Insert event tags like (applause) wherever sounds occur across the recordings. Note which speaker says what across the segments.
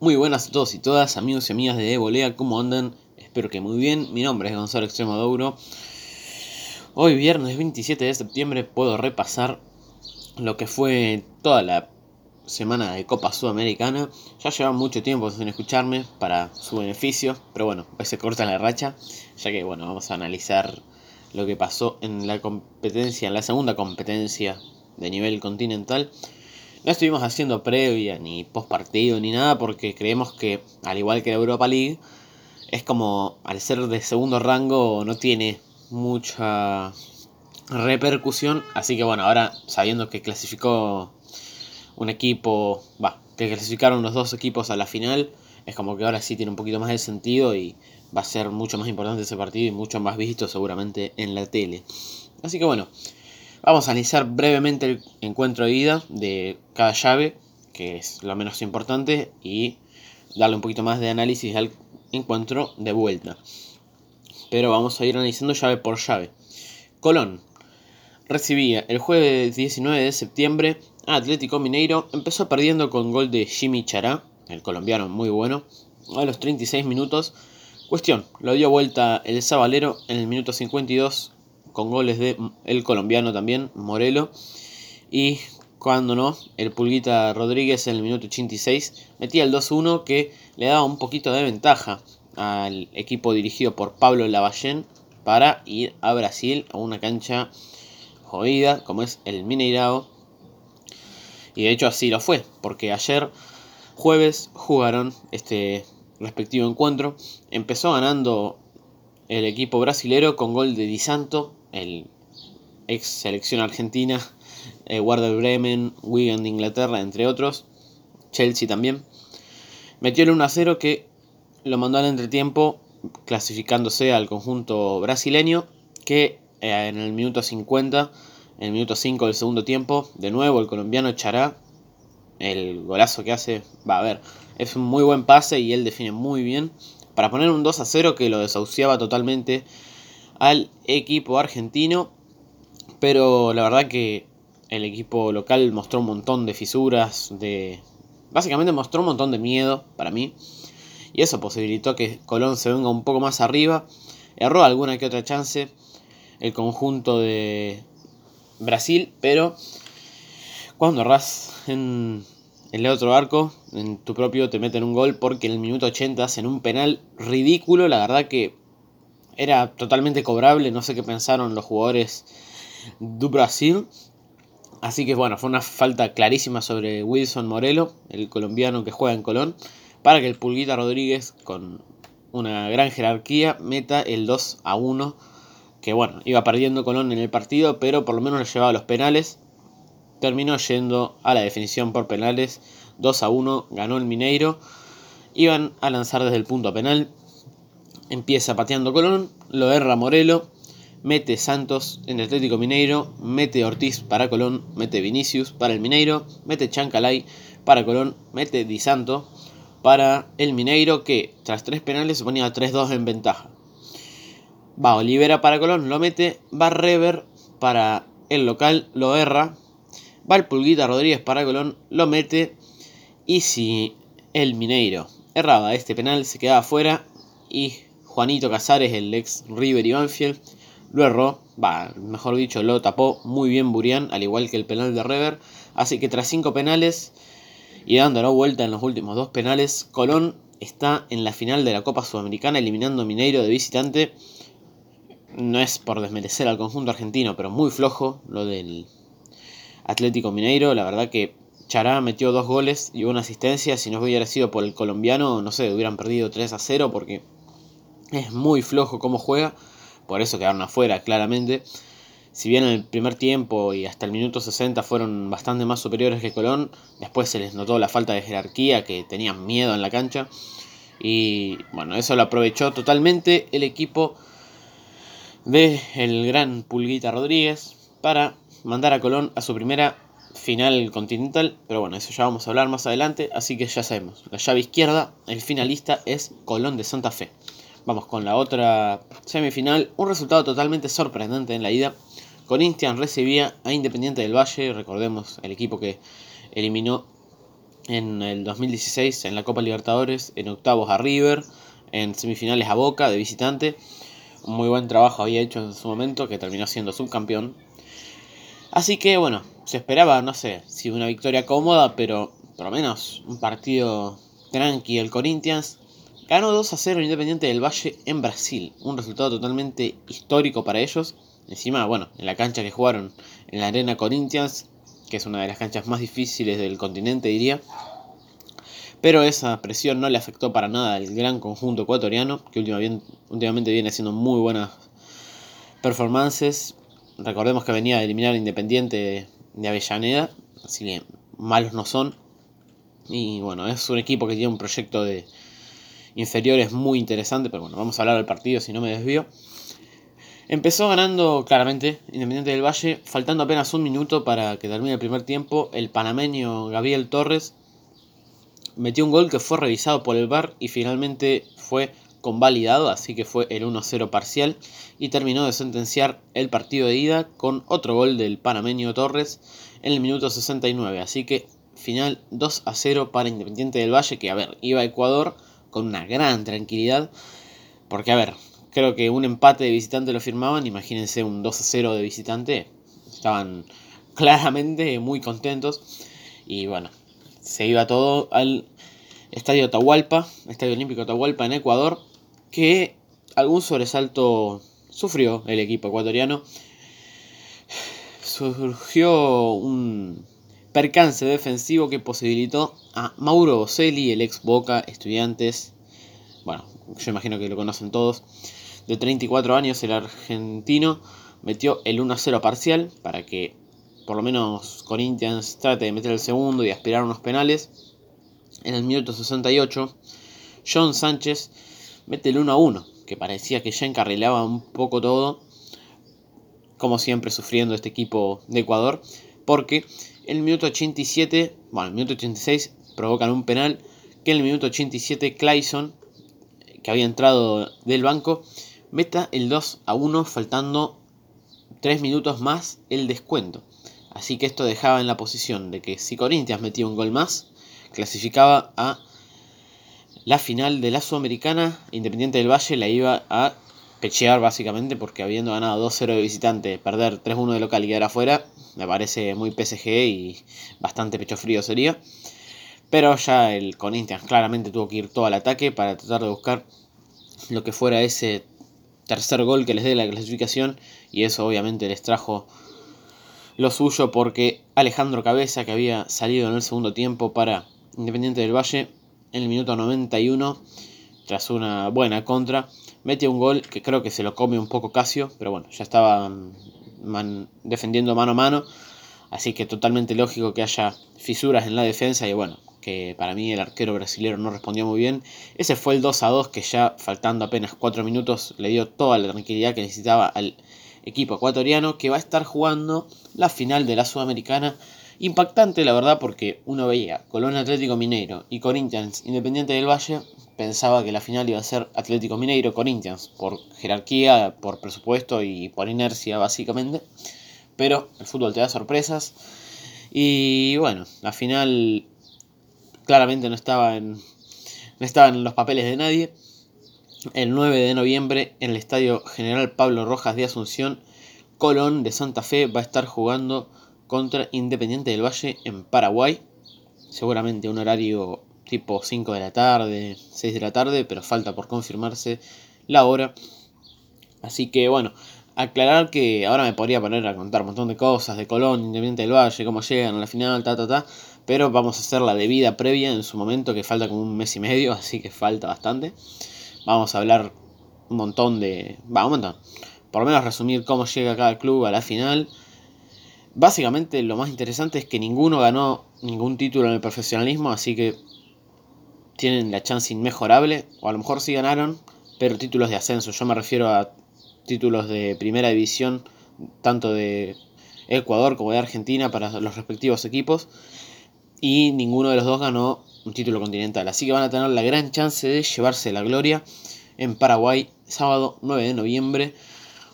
Speaker 1: Muy buenas a todos y todas, amigos y amigas de Volea, ¿cómo andan? Espero que muy bien. Mi nombre es Gonzalo Extremo Douro. Hoy, viernes 27 de septiembre, puedo repasar lo que fue toda la semana de Copa Sudamericana. Ya llevan mucho tiempo sin escucharme para su beneficio, pero bueno, hoy se corta la racha, ya que bueno, vamos a analizar lo que pasó en la competencia, en la segunda competencia de nivel continental. No estuvimos haciendo previa ni post partido ni nada porque creemos que, al igual que la Europa League, es como al ser de segundo rango no tiene mucha repercusión. Así que bueno, ahora sabiendo que clasificó un equipo, va, que clasificaron los dos equipos a la final, es como que ahora sí tiene un poquito más de sentido y va a ser mucho más importante ese partido y mucho más visto seguramente en la tele. Así que bueno, Vamos a analizar brevemente el encuentro de ida de cada llave, que es lo menos importante, y darle un poquito más de análisis al encuentro de vuelta. Pero vamos a ir analizando llave por llave. Colón recibía el jueves 19 de septiembre a Atlético Mineiro. Empezó perdiendo con gol de Jimmy Chará, el colombiano muy bueno, a los 36 minutos. Cuestión, lo dio vuelta el Sabalero en el minuto 52 con goles de el colombiano también, Morelo. Y cuando no, el Pulguita Rodríguez en el minuto 86 metía el 2-1 que le daba un poquito de ventaja al equipo dirigido por Pablo Lavallén para ir a Brasil a una cancha jodida como es el Mineirao. Y de hecho así lo fue, porque ayer jueves jugaron este respectivo encuentro. Empezó ganando el equipo brasilero con gol de Di Santo el ex selección argentina, eh, Bremen, Wigan de Inglaterra, entre otros, Chelsea también. Metió el 1 0 que lo mandó al entretiempo clasificándose al conjunto brasileño que eh, en el minuto 50, en el minuto 5 del segundo tiempo, de nuevo el colombiano Chará, el golazo que hace, va a ver, es un muy buen pase y él define muy bien para poner un 2 a 0 que lo desahuciaba totalmente al equipo argentino. Pero la verdad que el equipo local mostró un montón de fisuras, de... Básicamente mostró un montón de miedo para mí. Y eso posibilitó que Colón se venga un poco más arriba. Erró alguna que otra chance el conjunto de Brasil, pero cuando erras en el otro arco, en tu propio te meten un gol porque en el minuto 80 hacen un penal ridículo. La verdad que era totalmente cobrable, no sé qué pensaron los jugadores de Brasil. Así que bueno, fue una falta clarísima sobre Wilson Morelo, el colombiano que juega en Colón, para que el Pulguita Rodríguez, con una gran jerarquía, meta el 2 a 1. Que bueno, iba perdiendo Colón en el partido, pero por lo menos le llevaba los penales. Terminó yendo a la definición por penales. 2 a 1, ganó el Mineiro. Iban a lanzar desde el punto penal. Empieza pateando Colón, lo erra Morelo, mete Santos en el Atlético Mineiro, mete Ortiz para Colón, mete Vinicius para el Mineiro, mete Chancalay para Colón, mete Di Santo para el Mineiro que tras tres penales se ponía 3-2 en ventaja. Va Olivera para Colón, lo mete, va Rever para el local, lo erra, va el Pulguita Rodríguez para Colón, lo mete y si el Mineiro erraba este penal se quedaba fuera y Juanito Casares, el ex River y Banfield, lo erró, va, mejor dicho, lo tapó muy bien Burián, al igual que el penal de Rever. Así que tras cinco penales y dándolo vuelta en los últimos dos penales, Colón está en la final de la Copa Sudamericana eliminando a Mineiro de visitante. No es por desmerecer al conjunto argentino, pero muy flojo lo del Atlético Mineiro. La verdad que Chará metió dos goles y una asistencia. Si no hubiera sido por el colombiano, no sé, hubieran perdido 3 a 0 porque es muy flojo como juega, por eso quedaron afuera claramente. Si bien en el primer tiempo y hasta el minuto 60 fueron bastante más superiores que Colón, después se les notó la falta de jerarquía, que tenían miedo en la cancha. Y bueno, eso lo aprovechó totalmente el equipo de el gran Pulguita Rodríguez para mandar a Colón a su primera final continental. Pero bueno, eso ya vamos a hablar más adelante, así que ya sabemos. La llave izquierda, el finalista es Colón de Santa Fe. Vamos con la otra semifinal. Un resultado totalmente sorprendente en la ida. Corinthians recibía a Independiente del Valle, recordemos el equipo que eliminó en el 2016 en la Copa Libertadores, en octavos a River, en semifinales a Boca de visitante. Un muy buen trabajo había hecho en su momento, que terminó siendo subcampeón. Así que bueno, se esperaba, no sé, si una victoria cómoda, pero por lo menos un partido tranqui el Corinthians. Ganó 2 a 0 Independiente del Valle en Brasil, un resultado totalmente histórico para ellos. Encima, bueno, en la cancha que jugaron en la Arena Corinthians, que es una de las canchas más difíciles del continente, diría. Pero esa presión no le afectó para nada al gran conjunto ecuatoriano, que últimamente viene haciendo muy buenas performances. Recordemos que venía a eliminar Independiente de Avellaneda, así que malos no son. Y bueno, es un equipo que tiene un proyecto de inferiores muy interesante, pero bueno, vamos a hablar del partido si no me desvío. Empezó ganando claramente Independiente del Valle, faltando apenas un minuto para que termine el primer tiempo. El panameño Gabriel Torres metió un gol que fue revisado por el VAR y finalmente fue convalidado, así que fue el 1-0 parcial y terminó de sentenciar el partido de ida con otro gol del panameño Torres en el minuto 69, así que final 2 0 para Independiente del Valle, que a ver, iba a Ecuador con una gran tranquilidad, porque a ver, creo que un empate de visitante lo firmaban, imagínense un 2 0 de visitante, estaban claramente muy contentos y bueno, se iba todo al Estadio Atahualpa, Estadio Olímpico Atahualpa en Ecuador, que algún sobresalto sufrió el equipo ecuatoriano. Surgió un percance defensivo que posibilitó a Mauro Boselli, el ex Boca Estudiantes, bueno, yo imagino que lo conocen todos, de 34 años, el argentino, metió el 1-0 parcial para que por lo menos Corinthians trate de meter el segundo y aspirar a unos penales. En el minuto 68, John Sánchez mete el 1 a 1, que parecía que ya encarrilaba un poco todo, como siempre sufriendo este equipo de Ecuador, porque el minuto 87, bueno, en el minuto 86 provocan un penal, que el minuto 87 Clayson, que había entrado del banco, meta el 2 a 1 faltando 3 minutos más el descuento. Así que esto dejaba en la posición de que si Corinthians metía un gol más, clasificaba a la final de la Sudamericana. Independiente del Valle la iba a pechear básicamente porque habiendo ganado 2-0 de visitante, perder 3-1 de local y quedar afuera, me parece muy PSG y bastante pecho frío sería. Pero ya el Corinthians claramente tuvo que ir todo al ataque para tratar de buscar lo que fuera ese tercer gol que les dé la clasificación y eso obviamente les trajo lo suyo porque Alejandro Cabeza, que había salido en el segundo tiempo para Independiente del Valle, en el minuto 91, tras una buena contra, mete un gol que creo que se lo come un poco Casio, pero bueno, ya estaba defendiendo mano a mano, así que totalmente lógico que haya fisuras en la defensa y bueno, que para mí el arquero brasileño no respondió muy bien. Ese fue el 2 a 2 que ya faltando apenas 4 minutos le dio toda la tranquilidad que necesitaba al equipo ecuatoriano que va a estar jugando la final de la Sudamericana. Impactante la verdad porque uno veía Colón Atlético Mineiro y Corinthians Independiente del Valle, pensaba que la final iba a ser Atlético Mineiro Corinthians por jerarquía, por presupuesto y por inercia básicamente. Pero el fútbol te da sorpresas. Y bueno, la final claramente no estaba en, no estaba en los papeles de nadie el 9 de noviembre en el Estadio General Pablo Rojas de Asunción, Colón de Santa Fe va a estar jugando contra Independiente del Valle en Paraguay. Seguramente un horario tipo 5 de la tarde, 6 de la tarde, pero falta por confirmarse la hora. Así que bueno, aclarar que ahora me podría poner a contar un montón de cosas de Colón, Independiente del Valle, cómo llegan a la final, ta ta ta, pero vamos a hacer la debida previa en su momento que falta como un mes y medio, (laughs) así que falta bastante. Vamos a hablar un montón de... Va, un montón. Por lo menos resumir cómo llega cada club a la final. Básicamente lo más interesante es que ninguno ganó ningún título en el profesionalismo, así que tienen la chance inmejorable, o a lo mejor sí ganaron, pero títulos de ascenso. Yo me refiero a títulos de primera división, tanto de Ecuador como de Argentina para los respectivos equipos, y ninguno de los dos ganó un título continental. Así que van a tener la gran chance de llevarse la gloria en Paraguay, sábado 9 de noviembre.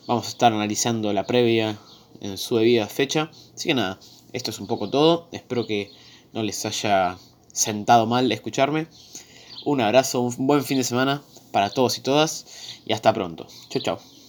Speaker 1: Vamos a estar analizando la previa en su debida fecha. Así que nada, esto es un poco todo. Espero que no les haya sentado mal escucharme. Un abrazo, un buen fin de semana para todos y todas y hasta pronto. Chau chau.